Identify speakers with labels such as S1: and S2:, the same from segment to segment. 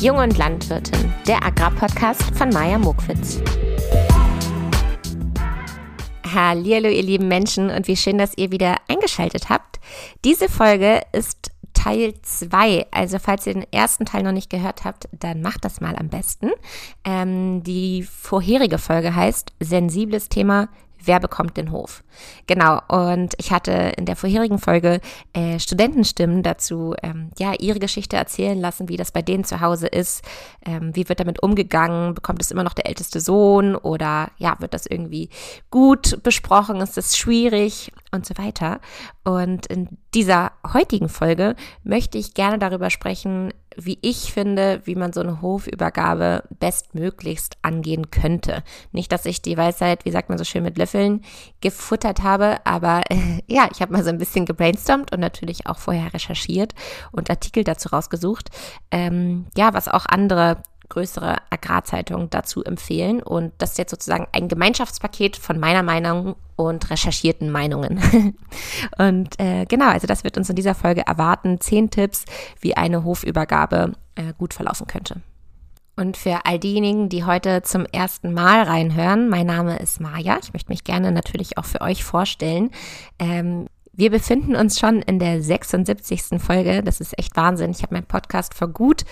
S1: Jung und Landwirtin, der Agrarpodcast von Maja Mokwitz. Hallo ihr lieben Menschen und wie schön, dass ihr wieder eingeschaltet habt. Diese Folge ist Teil 2. Also falls ihr den ersten Teil noch nicht gehört habt, dann macht das mal am besten. Ähm, die vorherige Folge heißt Sensibles Thema wer bekommt den Hof. Genau, und ich hatte in der vorherigen Folge äh, Studentenstimmen dazu, ähm, ja, ihre Geschichte erzählen lassen, wie das bei denen zu Hause ist, ähm, wie wird damit umgegangen, bekommt es immer noch der älteste Sohn oder ja, wird das irgendwie gut besprochen, ist es schwierig und so weiter. Und in dieser heutigen Folge möchte ich gerne darüber sprechen, wie ich finde, wie man so eine Hofübergabe bestmöglichst angehen könnte. Nicht, dass ich die Weisheit, wie sagt man so schön, mit Löffeln gefuttert habe, aber ja, ich habe mal so ein bisschen gebrainstormt und natürlich auch vorher recherchiert und Artikel dazu rausgesucht. Ähm, ja, was auch andere größere Agrarzeitungen dazu empfehlen. Und das ist jetzt sozusagen ein Gemeinschaftspaket von meiner Meinung und recherchierten Meinungen. und äh, genau, also das wird uns in dieser Folge erwarten. Zehn Tipps, wie eine Hofübergabe äh, gut verlaufen könnte. Und für all diejenigen, die heute zum ersten Mal reinhören, mein Name ist Maja. Ich möchte mich gerne natürlich auch für euch vorstellen. Ähm, wir befinden uns schon in der 76. Folge. Das ist echt Wahnsinn. Ich habe meinen Podcast vor gut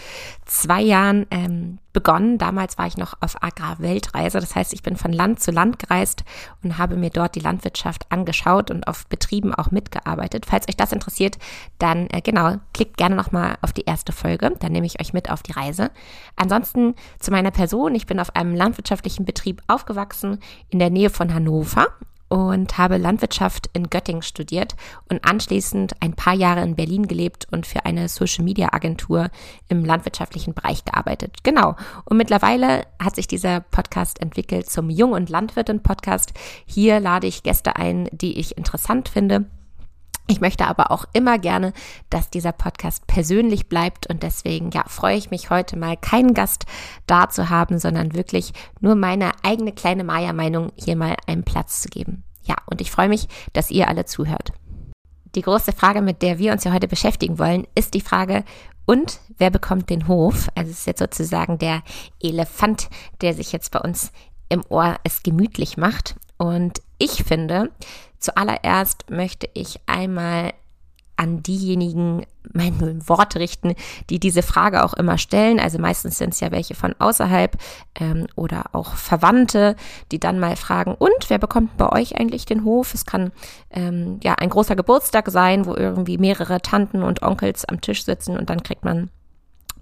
S1: zwei Jahren ähm, begonnen. Damals war ich noch auf Agrarweltreise. Das heißt, ich bin von Land zu Land gereist und habe mir dort die Landwirtschaft angeschaut und auf Betrieben auch mitgearbeitet. Falls euch das interessiert, dann äh, genau, klickt gerne nochmal auf die erste Folge. Dann nehme ich euch mit auf die Reise. Ansonsten zu meiner Person. Ich bin auf einem landwirtschaftlichen Betrieb aufgewachsen in der Nähe von Hannover und habe Landwirtschaft in Göttingen studiert und anschließend ein paar Jahre in Berlin gelebt und für eine Social Media Agentur im landwirtschaftlichen Bereich gearbeitet. Genau. Und mittlerweile hat sich dieser Podcast entwickelt zum Jung- und Landwirtin Podcast. Hier lade ich Gäste ein, die ich interessant finde ich möchte aber auch immer gerne, dass dieser Podcast persönlich bleibt und deswegen ja, freue ich mich heute mal keinen Gast da zu haben, sondern wirklich nur meine eigene kleine Maya-Meinung hier mal einen Platz zu geben. Ja, und ich freue mich, dass ihr alle zuhört. Die große Frage, mit der wir uns ja heute beschäftigen wollen, ist die Frage, und wer bekommt den Hof? Also es ist jetzt sozusagen der Elefant, der sich jetzt bei uns im Ohr es gemütlich macht. Und ich finde, Zuallererst möchte ich einmal an diejenigen meine Worte richten, die diese Frage auch immer stellen. Also meistens sind es ja welche von außerhalb ähm, oder auch Verwandte, die dann mal fragen, und wer bekommt bei euch eigentlich den Hof? Es kann ähm, ja ein großer Geburtstag sein, wo irgendwie mehrere Tanten und Onkels am Tisch sitzen und dann kriegt man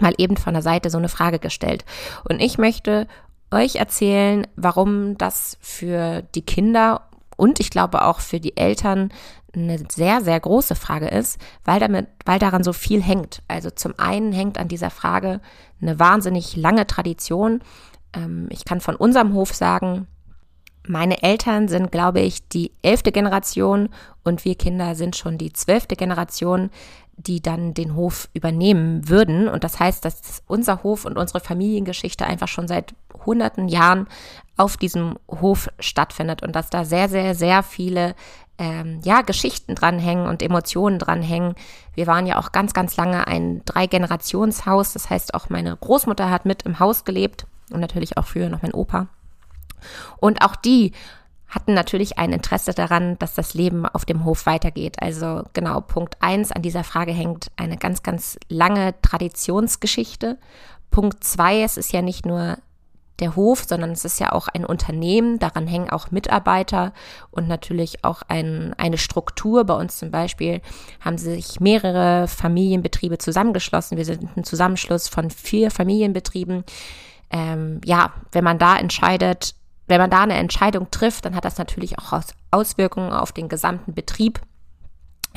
S1: mal eben von der Seite so eine Frage gestellt. Und ich möchte euch erzählen, warum das für die Kinder und ich glaube auch für die Eltern eine sehr, sehr große Frage ist, weil damit, weil daran so viel hängt. Also zum einen hängt an dieser Frage eine wahnsinnig lange Tradition. Ähm, ich kann von unserem Hof sagen, meine Eltern sind, glaube ich, die elfte Generation und wir Kinder sind schon die zwölfte Generation, die dann den Hof übernehmen würden. Und das heißt, dass unser Hof und unsere Familiengeschichte einfach schon seit hunderten Jahren auf diesem Hof stattfindet und dass da sehr, sehr, sehr viele ähm, ja, Geschichten dranhängen und Emotionen dranhängen. Wir waren ja auch ganz, ganz lange ein Drei-Generations-Haus. Das heißt, auch meine Großmutter hat mit im Haus gelebt und natürlich auch früher noch mein Opa. Und auch die hatten natürlich ein Interesse daran, dass das Leben auf dem Hof weitergeht. Also genau, Punkt eins an dieser Frage hängt eine ganz, ganz lange Traditionsgeschichte. Punkt zwei, es ist ja nicht nur der Hof, sondern es ist ja auch ein Unternehmen, daran hängen auch Mitarbeiter und natürlich auch ein, eine Struktur. Bei uns zum Beispiel haben sich mehrere Familienbetriebe zusammengeschlossen. Wir sind ein Zusammenschluss von vier Familienbetrieben. Ähm, ja, wenn man da entscheidet, wenn man da eine Entscheidung trifft, dann hat das natürlich auch Auswirkungen auf den gesamten Betrieb.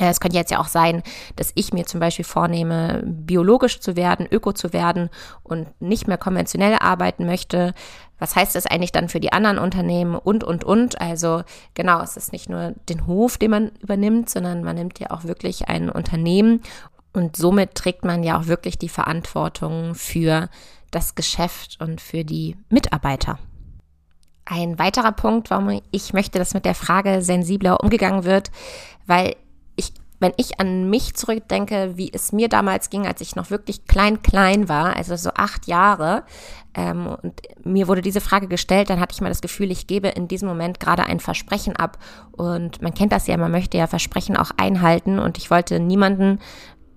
S1: Es könnte jetzt ja auch sein, dass ich mir zum Beispiel vornehme, biologisch zu werden, öko zu werden und nicht mehr konventionell arbeiten möchte. Was heißt das eigentlich dann für die anderen Unternehmen und, und, und? Also genau, es ist nicht nur den Hof, den man übernimmt, sondern man nimmt ja auch wirklich ein Unternehmen und somit trägt man ja auch wirklich die Verantwortung für das Geschäft und für die Mitarbeiter. Ein weiterer Punkt, warum ich möchte, dass mit der Frage sensibler umgegangen wird, weil ich wenn ich an mich zurückdenke, wie es mir damals ging, als ich noch wirklich klein, klein war, also so acht Jahre, ähm, und mir wurde diese Frage gestellt, dann hatte ich mal das Gefühl, ich gebe in diesem Moment gerade ein Versprechen ab. Und man kennt das ja, man möchte ja Versprechen auch einhalten und ich wollte niemanden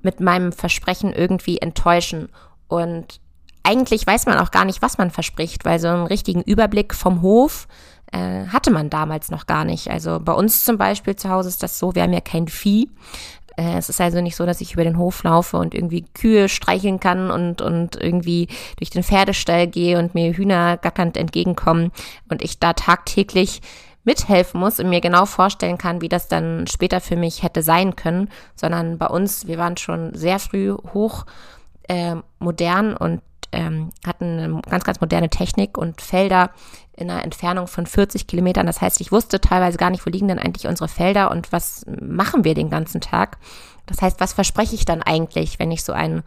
S1: mit meinem Versprechen irgendwie enttäuschen. Und eigentlich weiß man auch gar nicht, was man verspricht, weil so einen richtigen Überblick vom Hof äh, hatte man damals noch gar nicht. Also bei uns zum Beispiel zu Hause ist das so, wir haben ja kein Vieh. Äh, es ist also nicht so, dass ich über den Hof laufe und irgendwie Kühe streicheln kann und, und irgendwie durch den Pferdestall gehe und mir Hühner gackernd entgegenkommen und ich da tagtäglich mithelfen muss und mir genau vorstellen kann, wie das dann später für mich hätte sein können, sondern bei uns, wir waren schon sehr früh hoch äh, modern und ähm, hatten eine ganz, ganz moderne Technik und Felder in einer Entfernung von 40 Kilometern. Das heißt, ich wusste teilweise gar nicht, wo liegen denn eigentlich unsere Felder und was machen wir den ganzen Tag. Das heißt, was verspreche ich dann eigentlich, wenn ich so einen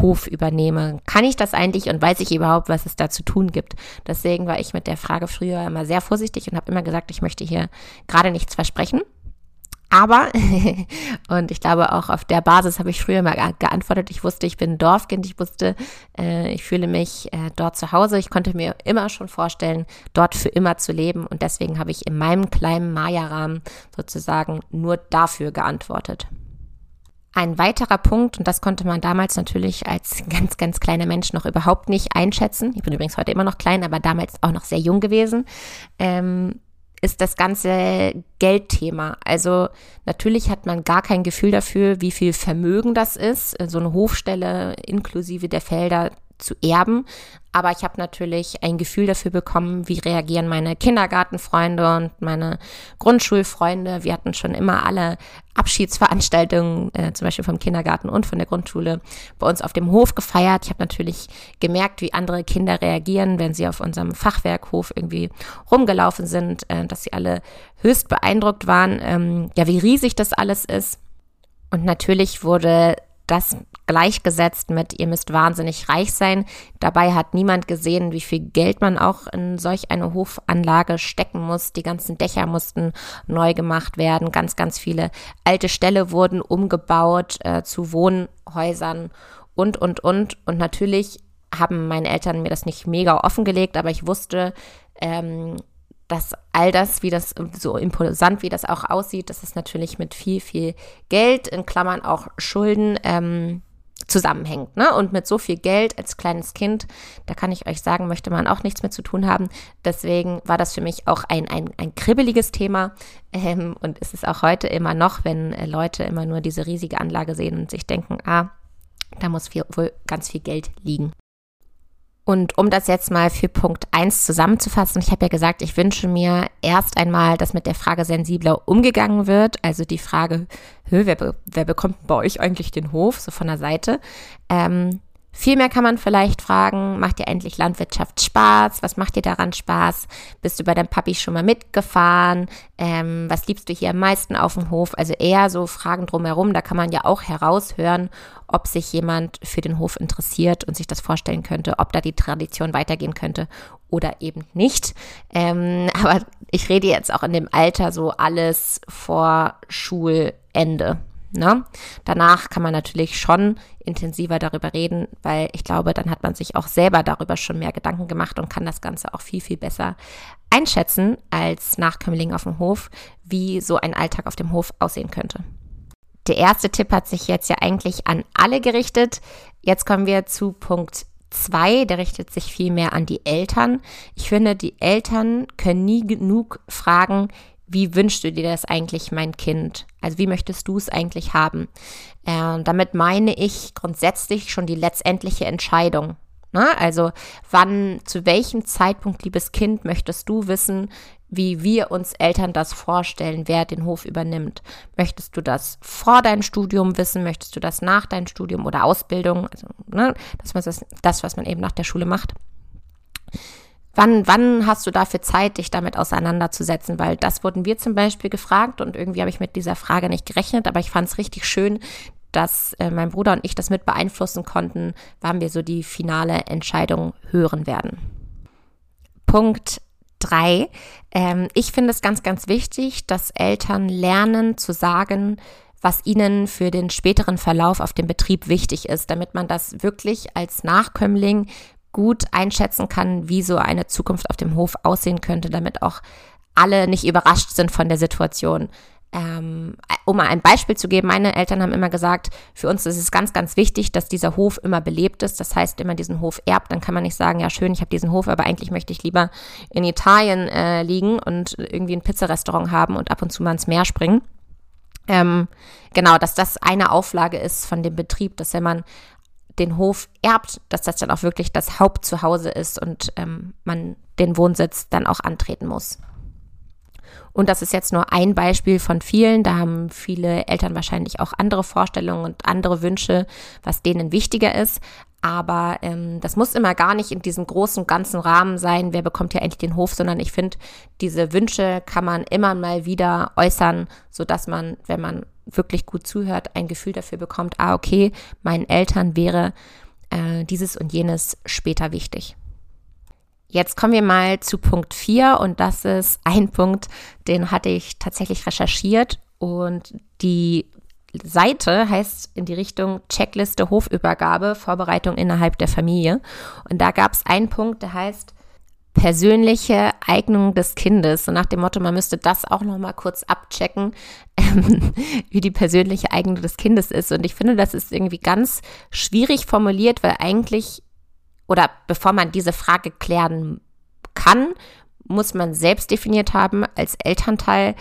S1: Hof übernehme? Kann ich das eigentlich und weiß ich überhaupt, was es da zu tun gibt? Deswegen war ich mit der Frage früher immer sehr vorsichtig und habe immer gesagt, ich möchte hier gerade nichts versprechen. Aber, und ich glaube auch auf der Basis habe ich früher mal geantwortet, ich wusste, ich bin Dorfkind, ich wusste, äh, ich fühle mich äh, dort zu Hause. Ich konnte mir immer schon vorstellen, dort für immer zu leben. Und deswegen habe ich in meinem kleinen Maya-Rahmen sozusagen nur dafür geantwortet. Ein weiterer Punkt, und das konnte man damals natürlich als ganz, ganz kleiner Mensch noch überhaupt nicht einschätzen. Ich bin übrigens heute immer noch klein, aber damals auch noch sehr jung gewesen. Ähm, ist das ganze Geldthema. Also natürlich hat man gar kein Gefühl dafür, wie viel Vermögen das ist, so eine Hofstelle inklusive der Felder zu erben. Aber ich habe natürlich ein Gefühl dafür bekommen, wie reagieren meine Kindergartenfreunde und meine Grundschulfreunde. Wir hatten schon immer alle Abschiedsveranstaltungen, äh, zum Beispiel vom Kindergarten und von der Grundschule, bei uns auf dem Hof gefeiert. Ich habe natürlich gemerkt, wie andere Kinder reagieren, wenn sie auf unserem Fachwerkhof irgendwie rumgelaufen sind, äh, dass sie alle höchst beeindruckt waren, ähm, ja, wie riesig das alles ist. Und natürlich wurde das gleichgesetzt mit, ihr müsst wahnsinnig reich sein. Dabei hat niemand gesehen, wie viel Geld man auch in solch eine Hofanlage stecken muss. Die ganzen Dächer mussten neu gemacht werden. Ganz, ganz viele alte Ställe wurden umgebaut äh, zu Wohnhäusern und, und, und. Und natürlich haben meine Eltern mir das nicht mega offengelegt, aber ich wusste, ähm, dass all das, wie das so imposant, wie das auch aussieht, dass es natürlich mit viel, viel Geld, in Klammern auch Schulden, ähm, zusammenhängt. Ne? Und mit so viel Geld als kleines Kind, da kann ich euch sagen, möchte man auch nichts mehr zu tun haben. Deswegen war das für mich auch ein, ein, ein kribbeliges Thema ähm, und ist es auch heute immer noch, wenn äh, Leute immer nur diese riesige Anlage sehen und sich denken, ah, da muss viel, wohl ganz viel Geld liegen. Und um das jetzt mal für Punkt 1 zusammenzufassen, ich habe ja gesagt, ich wünsche mir erst einmal, dass mit der Frage sensibler umgegangen wird. Also die Frage, wer, wer bekommt bei euch eigentlich den Hof, so von der Seite. Ähm, Vielmehr kann man vielleicht fragen, macht dir endlich Landwirtschaft Spaß? Was macht dir daran Spaß? Bist du bei deinem Papi schon mal mitgefahren? Ähm, was liebst du hier am meisten auf dem Hof? Also eher so Fragen drumherum. Da kann man ja auch heraushören, ob sich jemand für den Hof interessiert und sich das vorstellen könnte, ob da die Tradition weitergehen könnte oder eben nicht. Ähm, aber ich rede jetzt auch in dem Alter so alles vor Schulende. Ne? Danach kann man natürlich schon intensiver darüber reden, weil ich glaube, dann hat man sich auch selber darüber schon mehr Gedanken gemacht und kann das Ganze auch viel, viel besser einschätzen als Nachkömmling auf dem Hof, wie so ein Alltag auf dem Hof aussehen könnte. Der erste Tipp hat sich jetzt ja eigentlich an alle gerichtet. Jetzt kommen wir zu Punkt 2, der richtet sich viel mehr an die Eltern. Ich finde, die Eltern können nie genug fragen, wie wünschst du dir das eigentlich, mein Kind? Also wie möchtest du es eigentlich haben? Äh, damit meine ich grundsätzlich schon die letztendliche Entscheidung. Ne? Also wann, zu welchem Zeitpunkt, liebes Kind, möchtest du wissen, wie wir uns Eltern das vorstellen, wer den Hof übernimmt? Möchtest du das vor deinem Studium wissen? Möchtest du das nach deinem Studium oder Ausbildung? Also ne, das, was, das, was man eben nach der Schule macht. Wann, wann hast du dafür Zeit, dich damit auseinanderzusetzen? Weil das wurden wir zum Beispiel gefragt und irgendwie habe ich mit dieser Frage nicht gerechnet, aber ich fand es richtig schön, dass äh, mein Bruder und ich das mit beeinflussen konnten, wann wir so die finale Entscheidung hören werden. Punkt drei. Ähm, ich finde es ganz, ganz wichtig, dass Eltern lernen zu sagen, was ihnen für den späteren Verlauf auf dem Betrieb wichtig ist, damit man das wirklich als Nachkömmling gut einschätzen kann, wie so eine Zukunft auf dem Hof aussehen könnte, damit auch alle nicht überrascht sind von der Situation. Ähm, um mal ein Beispiel zu geben, meine Eltern haben immer gesagt, für uns ist es ganz, ganz wichtig, dass dieser Hof immer belebt ist. Das heißt, immer diesen Hof erbt. Dann kann man nicht sagen, ja schön, ich habe diesen Hof, aber eigentlich möchte ich lieber in Italien äh, liegen und irgendwie ein Pizzarestaurant haben und ab und zu mal ins Meer springen. Ähm, genau, dass das eine Auflage ist von dem Betrieb, dass wenn man den Hof erbt, dass das dann auch wirklich das Hauptzuhause ist und ähm, man den Wohnsitz dann auch antreten muss. Und das ist jetzt nur ein Beispiel von vielen. Da haben viele Eltern wahrscheinlich auch andere Vorstellungen und andere Wünsche, was denen wichtiger ist. Aber ähm, das muss immer gar nicht in diesem großen ganzen Rahmen sein, wer bekommt ja endlich den Hof, sondern ich finde, diese Wünsche kann man immer mal wieder äußern, sodass man, wenn man wirklich gut zuhört, ein Gefühl dafür bekommt, ah, okay, meinen Eltern wäre äh, dieses und jenes später wichtig. Jetzt kommen wir mal zu Punkt 4 und das ist ein Punkt, den hatte ich tatsächlich recherchiert und die Seite heißt in die Richtung Checkliste Hofübergabe, Vorbereitung innerhalb der Familie. Und da gab es einen Punkt, der heißt persönliche Eignung des Kindes. So nach dem Motto, man müsste das auch noch mal kurz abchecken, ähm, wie die persönliche Eignung des Kindes ist. Und ich finde, das ist irgendwie ganz schwierig formuliert, weil eigentlich, oder bevor man diese Frage klären kann, muss man selbst definiert haben als Elternteil,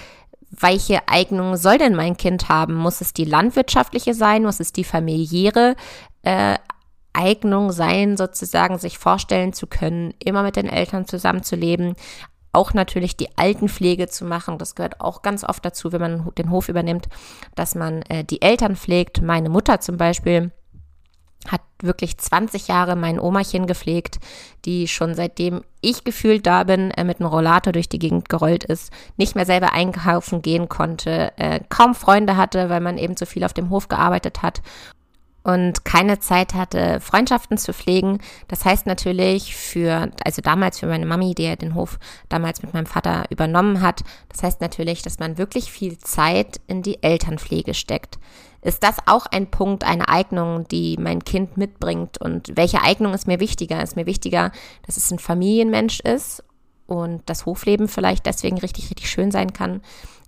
S1: welche Eignung soll denn mein Kind haben? Muss es die landwirtschaftliche sein? Muss es die familiäre äh, Eignung sein, sozusagen sich vorstellen zu können, immer mit den Eltern zusammenzuleben? Auch natürlich die Altenpflege zu machen. Das gehört auch ganz oft dazu, wenn man den Hof übernimmt, dass man äh, die Eltern pflegt. Meine Mutter zum Beispiel hat wirklich 20 Jahre mein Omachen gepflegt, die schon seitdem ich gefühlt da bin, äh, mit einem Rollator durch die Gegend gerollt ist, nicht mehr selber einkaufen gehen konnte, äh, kaum Freunde hatte, weil man eben so viel auf dem Hof gearbeitet hat und keine Zeit hatte, Freundschaften zu pflegen. Das heißt natürlich für, also damals für meine Mami, die ja den Hof damals mit meinem Vater übernommen hat, das heißt natürlich, dass man wirklich viel Zeit in die Elternpflege steckt. Ist das auch ein Punkt, eine Eignung, die mein Kind mitbringt? Und welche Eignung ist mir wichtiger? Ist mir wichtiger, dass es ein Familienmensch ist und das Hofleben vielleicht deswegen richtig, richtig schön sein kann?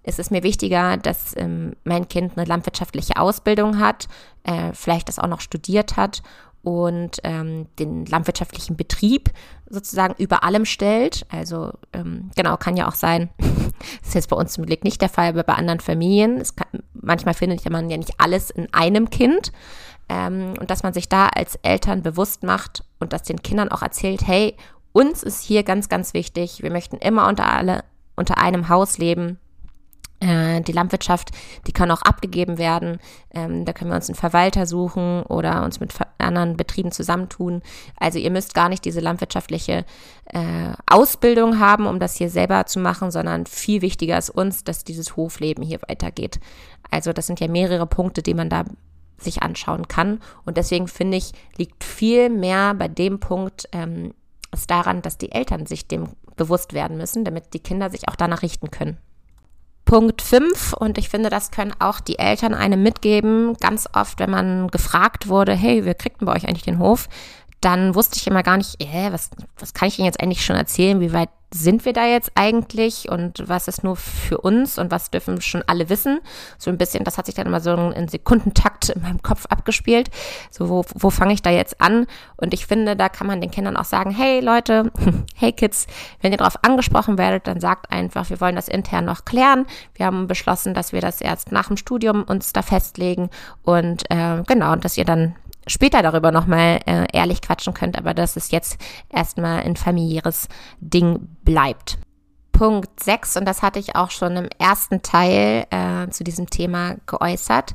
S1: Ist es mir wichtiger, dass ähm, mein Kind eine landwirtschaftliche Ausbildung hat, äh, vielleicht das auch noch studiert hat und ähm, den landwirtschaftlichen Betrieb sozusagen über allem stellt. Also ähm, genau, kann ja auch sein, ist jetzt bei uns zum Glück nicht der Fall, aber bei anderen Familien, kann, manchmal findet man ja nicht alles in einem Kind. Ähm, und dass man sich da als Eltern bewusst macht und das den Kindern auch erzählt, hey, uns ist hier ganz, ganz wichtig, wir möchten immer unter alle, unter einem Haus leben die Landwirtschaft, die kann auch abgegeben werden. Ähm, da können wir uns einen Verwalter suchen oder uns mit anderen Betrieben zusammentun. Also ihr müsst gar nicht diese landwirtschaftliche äh, Ausbildung haben, um das hier selber zu machen, sondern viel wichtiger ist uns, dass dieses Hofleben hier weitergeht. Also das sind ja mehrere Punkte, die man da sich anschauen kann. Und deswegen finde ich, liegt viel mehr bei dem Punkt ähm, daran, dass die Eltern sich dem bewusst werden müssen, damit die Kinder sich auch danach richten können. Punkt 5, und ich finde, das können auch die Eltern einem mitgeben. Ganz oft, wenn man gefragt wurde, hey, wir kriegten bei euch eigentlich den Hof, dann wusste ich immer gar nicht, äh, was, was kann ich Ihnen jetzt eigentlich schon erzählen? Wie weit sind wir da jetzt eigentlich und was ist nur für uns und was dürfen schon alle wissen? So ein bisschen, das hat sich dann immer so in Sekundentakt in meinem Kopf abgespielt. So, wo, wo fange ich da jetzt an? Und ich finde, da kann man den Kindern auch sagen, hey Leute, hey Kids, wenn ihr darauf angesprochen werdet, dann sagt einfach, wir wollen das intern noch klären. Wir haben beschlossen, dass wir das erst nach dem Studium uns da festlegen und äh, genau, und dass ihr dann später darüber nochmal äh, ehrlich quatschen könnt, aber dass es jetzt erstmal ein familiäres Ding bleibt. Punkt 6, und das hatte ich auch schon im ersten Teil äh, zu diesem Thema geäußert,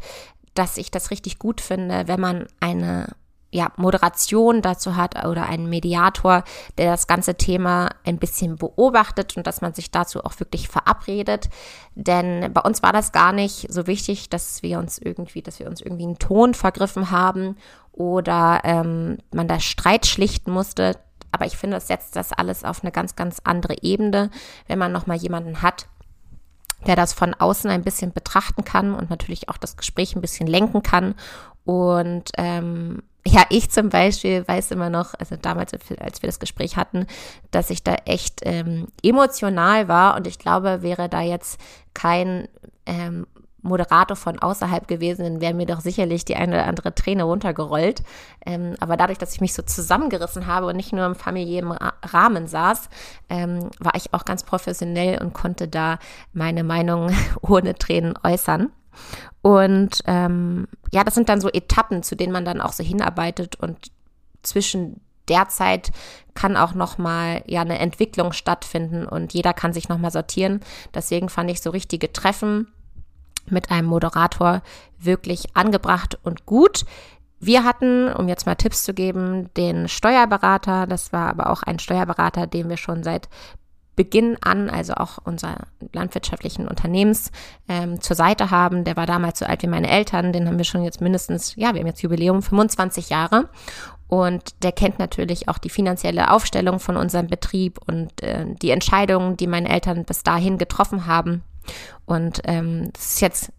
S1: dass ich das richtig gut finde, wenn man eine ja, Moderation dazu hat oder einen Mediator, der das ganze Thema ein bisschen beobachtet und dass man sich dazu auch wirklich verabredet. Denn bei uns war das gar nicht so wichtig, dass wir uns irgendwie, dass wir uns irgendwie einen Ton vergriffen haben oder ähm, man da Streit schlichten musste. Aber ich finde, das setzt das alles auf eine ganz, ganz andere Ebene, wenn man nochmal jemanden hat, der das von außen ein bisschen betrachten kann und natürlich auch das Gespräch ein bisschen lenken kann. Und ähm, ja, ich zum Beispiel weiß immer noch, also damals, als wir das Gespräch hatten, dass ich da echt ähm, emotional war und ich glaube, wäre da jetzt kein ähm, Moderator von außerhalb gewesen, dann wäre mir doch sicherlich die eine oder andere Träne runtergerollt. Ähm, aber dadurch, dass ich mich so zusammengerissen habe und nicht nur im familiären Rahmen saß, ähm, war ich auch ganz professionell und konnte da meine Meinung ohne Tränen äußern. Und ähm, ja, das sind dann so Etappen, zu denen man dann auch so hinarbeitet und zwischen der Zeit kann auch noch mal ja eine Entwicklung stattfinden und jeder kann sich noch mal sortieren. Deswegen fand ich so richtige Treffen mit einem Moderator wirklich angebracht und gut. Wir hatten, um jetzt mal Tipps zu geben, den Steuerberater. Das war aber auch ein Steuerberater, den wir schon seit Beginn an, also auch unser landwirtschaftlichen Unternehmens ähm, zur Seite haben. Der war damals so alt wie meine Eltern. Den haben wir schon jetzt mindestens, ja, wir haben jetzt Jubiläum 25 Jahre. Und der kennt natürlich auch die finanzielle Aufstellung von unserem Betrieb und äh, die Entscheidungen, die meine Eltern bis dahin getroffen haben. Und ähm, das ist jetzt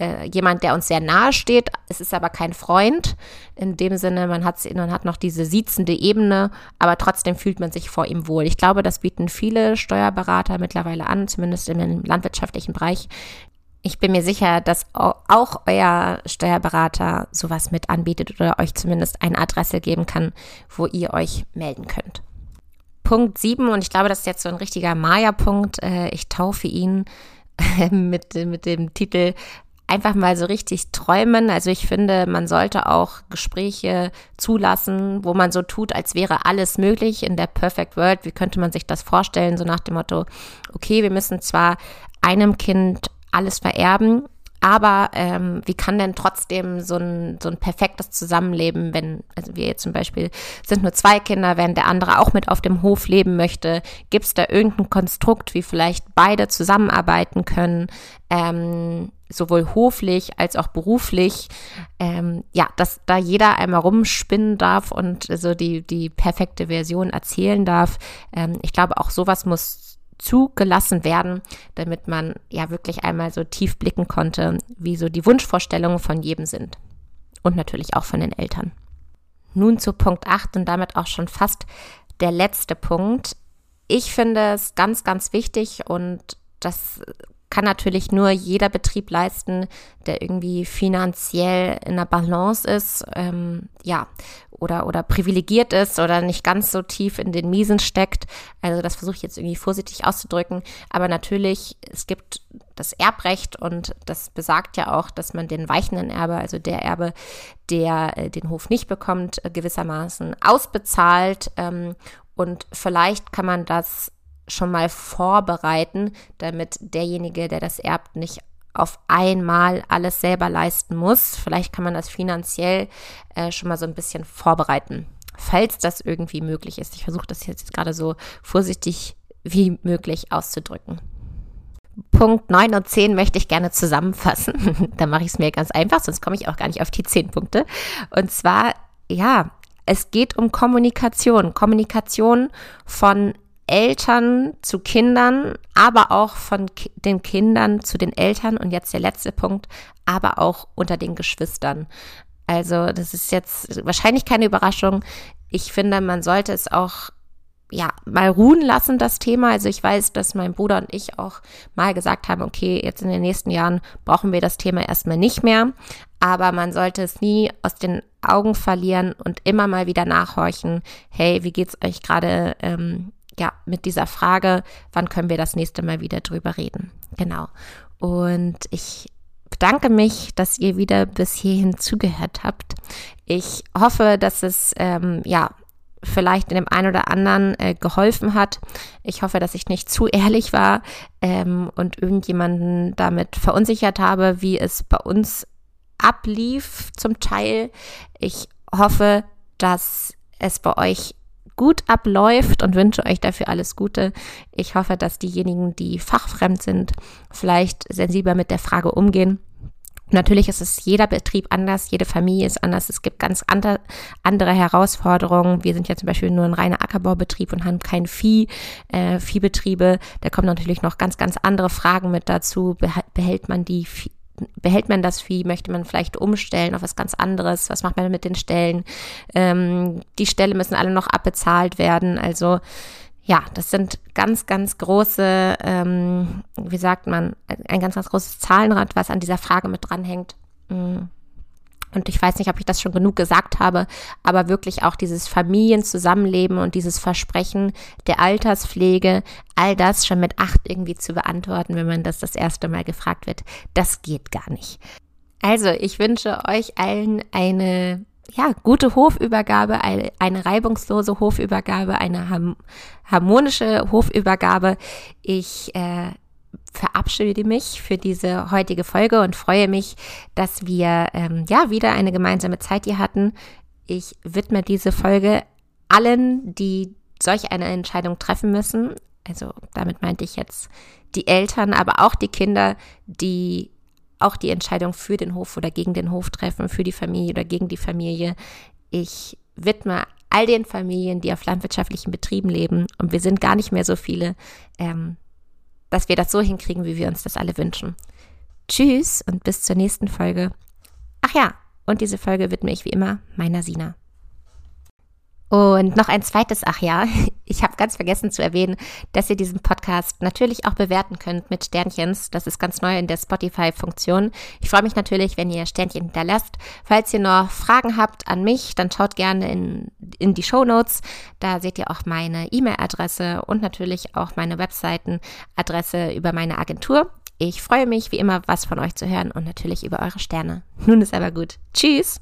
S1: äh, jemand, der uns sehr nahe steht. Es ist aber kein Freund. In dem Sinne, man hat, man hat noch diese siezende Ebene, aber trotzdem fühlt man sich vor ihm wohl. Ich glaube, das bieten viele Steuerberater mittlerweile an, zumindest im landwirtschaftlichen Bereich. Ich bin mir sicher, dass auch euer Steuerberater sowas mit anbietet oder euch zumindest eine Adresse geben kann, wo ihr euch melden könnt. Punkt 7, und ich glaube, das ist jetzt so ein richtiger Maya-Punkt. Äh, ich taufe ihn mit, mit dem Titel einfach mal so richtig träumen. Also ich finde, man sollte auch Gespräche zulassen, wo man so tut, als wäre alles möglich in der Perfect World. Wie könnte man sich das vorstellen? So nach dem Motto, okay, wir müssen zwar einem Kind alles vererben, aber ähm, wie kann denn trotzdem so ein, so ein perfektes Zusammenleben, wenn, also wir jetzt zum Beispiel sind nur zwei Kinder, während der andere auch mit auf dem Hof leben möchte, gibt es da irgendein Konstrukt, wie vielleicht beide zusammenarbeiten können, ähm, sowohl hoflich als auch beruflich, ähm, ja, dass da jeder einmal rumspinnen darf und so die, die perfekte Version erzählen darf. Ähm, ich glaube, auch sowas muss zugelassen werden, damit man ja wirklich einmal so tief blicken konnte, wie so die Wunschvorstellungen von jedem sind. Und natürlich auch von den Eltern. Nun zu Punkt 8 und damit auch schon fast der letzte Punkt. Ich finde es ganz, ganz wichtig und das kann natürlich nur jeder Betrieb leisten, der irgendwie finanziell in der Balance ist, ähm, ja, oder, oder privilegiert ist oder nicht ganz so tief in den Miesen steckt. Also das versuche ich jetzt irgendwie vorsichtig auszudrücken. Aber natürlich, es gibt das Erbrecht und das besagt ja auch, dass man den weichenden Erbe, also der Erbe, der äh, den Hof nicht bekommt, äh, gewissermaßen ausbezahlt. Ähm, und vielleicht kann man das schon mal vorbereiten, damit derjenige, der das erbt, nicht auf einmal alles selber leisten muss. Vielleicht kann man das finanziell äh, schon mal so ein bisschen vorbereiten, falls das irgendwie möglich ist. Ich versuche das jetzt gerade so vorsichtig wie möglich auszudrücken. Punkt 9 und 10 möchte ich gerne zusammenfassen. da mache ich es mir ganz einfach, sonst komme ich auch gar nicht auf die 10 Punkte. Und zwar, ja, es geht um Kommunikation. Kommunikation von Eltern zu Kindern, aber auch von Ki den Kindern zu den Eltern und jetzt der letzte Punkt, aber auch unter den Geschwistern. Also das ist jetzt wahrscheinlich keine Überraschung. Ich finde, man sollte es auch ja, mal ruhen lassen, das Thema. Also ich weiß, dass mein Bruder und ich auch mal gesagt haben, okay, jetzt in den nächsten Jahren brauchen wir das Thema erstmal nicht mehr. Aber man sollte es nie aus den Augen verlieren und immer mal wieder nachhorchen. Hey, wie geht's euch gerade ähm, ja, mit dieser Frage, wann können wir das nächste Mal wieder drüber reden. Genau. Und ich bedanke mich, dass ihr wieder bis hierhin zugehört habt. Ich hoffe, dass es ähm, ja vielleicht in dem einen oder anderen äh, geholfen hat. Ich hoffe, dass ich nicht zu ehrlich war ähm, und irgendjemanden damit verunsichert habe, wie es bei uns ablief zum Teil. Ich hoffe, dass es bei euch gut abläuft und wünsche euch dafür alles Gute. Ich hoffe, dass diejenigen, die fachfremd sind, vielleicht sensibler mit der Frage umgehen Natürlich ist es jeder Betrieb anders, jede Familie ist anders. Es gibt ganz andere, andere Herausforderungen. Wir sind ja zum Beispiel nur ein reiner Ackerbaubetrieb und haben kein Vieh, äh, Viehbetriebe. Da kommen natürlich noch ganz, ganz andere Fragen mit dazu. Behält man die behält man das Vieh, möchte man vielleicht umstellen auf was ganz anderes, was macht man mit den Stellen? Ähm, die Ställe müssen alle noch abbezahlt werden. Also ja, das sind ganz, ganz große, ähm, wie sagt man, ein ganz, ganz großes Zahlenrad, was an dieser Frage mit dranhängt. Mm. Und ich weiß nicht, ob ich das schon genug gesagt habe, aber wirklich auch dieses Familienzusammenleben und dieses Versprechen der Alterspflege, all das schon mit acht irgendwie zu beantworten, wenn man das das erste Mal gefragt wird, das geht gar nicht. Also, ich wünsche euch allen eine ja, gute Hofübergabe, eine, reibungslose Hofübergabe, eine harmonische Hofübergabe. Ich äh, verabschiede mich für diese heutige Folge und freue mich, dass wir ähm, ja wieder eine gemeinsame Zeit hier hatten. Ich widme diese Folge allen, die solch eine Entscheidung treffen müssen. Also damit meinte ich jetzt die Eltern, aber auch die Kinder, die auch die Entscheidung für den Hof oder gegen den Hof treffen, für die Familie oder gegen die Familie. Ich widme all den Familien, die auf landwirtschaftlichen Betrieben leben, und wir sind gar nicht mehr so viele, ähm, dass wir das so hinkriegen, wie wir uns das alle wünschen. Tschüss und bis zur nächsten Folge. Ach ja, und diese Folge widme ich wie immer meiner Sina. Und noch ein zweites, ach ja, ich habe ganz vergessen zu erwähnen, dass ihr diesen Podcast natürlich auch bewerten könnt mit Sternchens. Das ist ganz neu in der Spotify-Funktion. Ich freue mich natürlich, wenn ihr Sternchen hinterlasst. Falls ihr noch Fragen habt an mich, dann schaut gerne in, in die Show Notes. Da seht ihr auch meine E-Mail-Adresse und natürlich auch meine Webseitenadresse über meine Agentur. Ich freue mich wie immer, was von euch zu hören und natürlich über eure Sterne. Nun ist aber gut. Tschüss!